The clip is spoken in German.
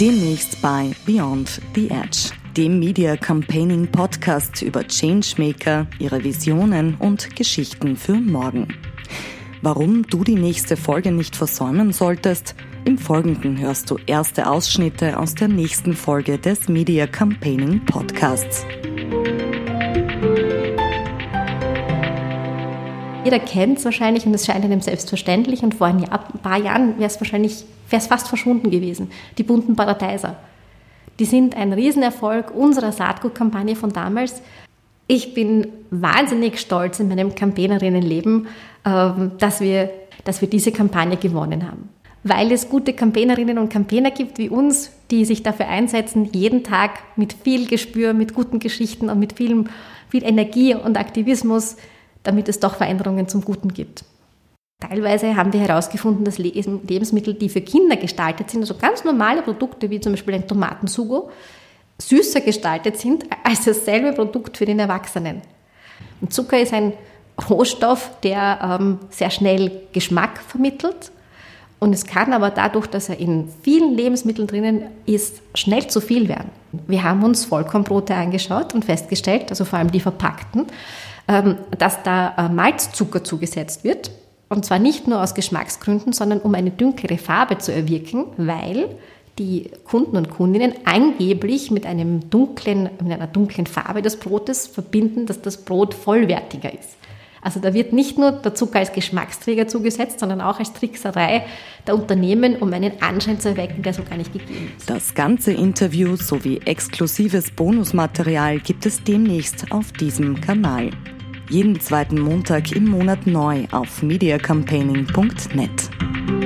Demnächst bei Beyond the Edge, dem Media Campaigning Podcast über Changemaker, ihre Visionen und Geschichten für morgen. Warum du die nächste Folge nicht versäumen solltest, im Folgenden hörst du erste Ausschnitte aus der nächsten Folge des Media Campaigning Podcasts. Jeder kennt es wahrscheinlich und es scheint einem selbstverständlich. Und vor ein, Jahr, ein paar Jahren wäre es wahrscheinlich wäre es fast verschwunden gewesen. Die bunten Paradeiser. Die sind ein Riesenerfolg unserer Saatgutkampagne von damals. Ich bin wahnsinnig stolz in meinem Campaignerinnenleben, ähm, dass wir, dass wir diese Kampagne gewonnen haben. Weil es gute Campaignerinnen und Campaigner gibt wie uns, die sich dafür einsetzen, jeden Tag mit viel Gespür, mit guten Geschichten und mit viel, viel Energie und Aktivismus damit es doch Veränderungen zum Guten gibt. Teilweise haben wir herausgefunden, dass Lebensmittel, die für Kinder gestaltet sind, also ganz normale Produkte wie zum Beispiel ein Tomatensugo, süßer gestaltet sind als dasselbe Produkt für den Erwachsenen. Und Zucker ist ein Rohstoff, der ähm, sehr schnell Geschmack vermittelt. Und es kann aber dadurch, dass er in vielen Lebensmitteln drinnen ist, schnell zu viel werden. Wir haben uns Vollkornbrote angeschaut und festgestellt, also vor allem die verpackten, ähm, dass da äh, Malzzucker zugesetzt wird. Und zwar nicht nur aus Geschmacksgründen, sondern um eine dunklere Farbe zu erwirken, weil die Kunden und Kundinnen angeblich mit, einem dunklen, mit einer dunklen Farbe des Brotes verbinden, dass das Brot vollwertiger ist. Also da wird nicht nur der Zucker als Geschmacksträger zugesetzt, sondern auch als Trickserei der Unternehmen, um einen Anschein zu erwecken, der so gar nicht gegeben ist. Das ganze Interview sowie exklusives Bonusmaterial gibt es demnächst auf diesem Kanal. Jeden zweiten Montag im Monat neu auf mediacampaigning.net.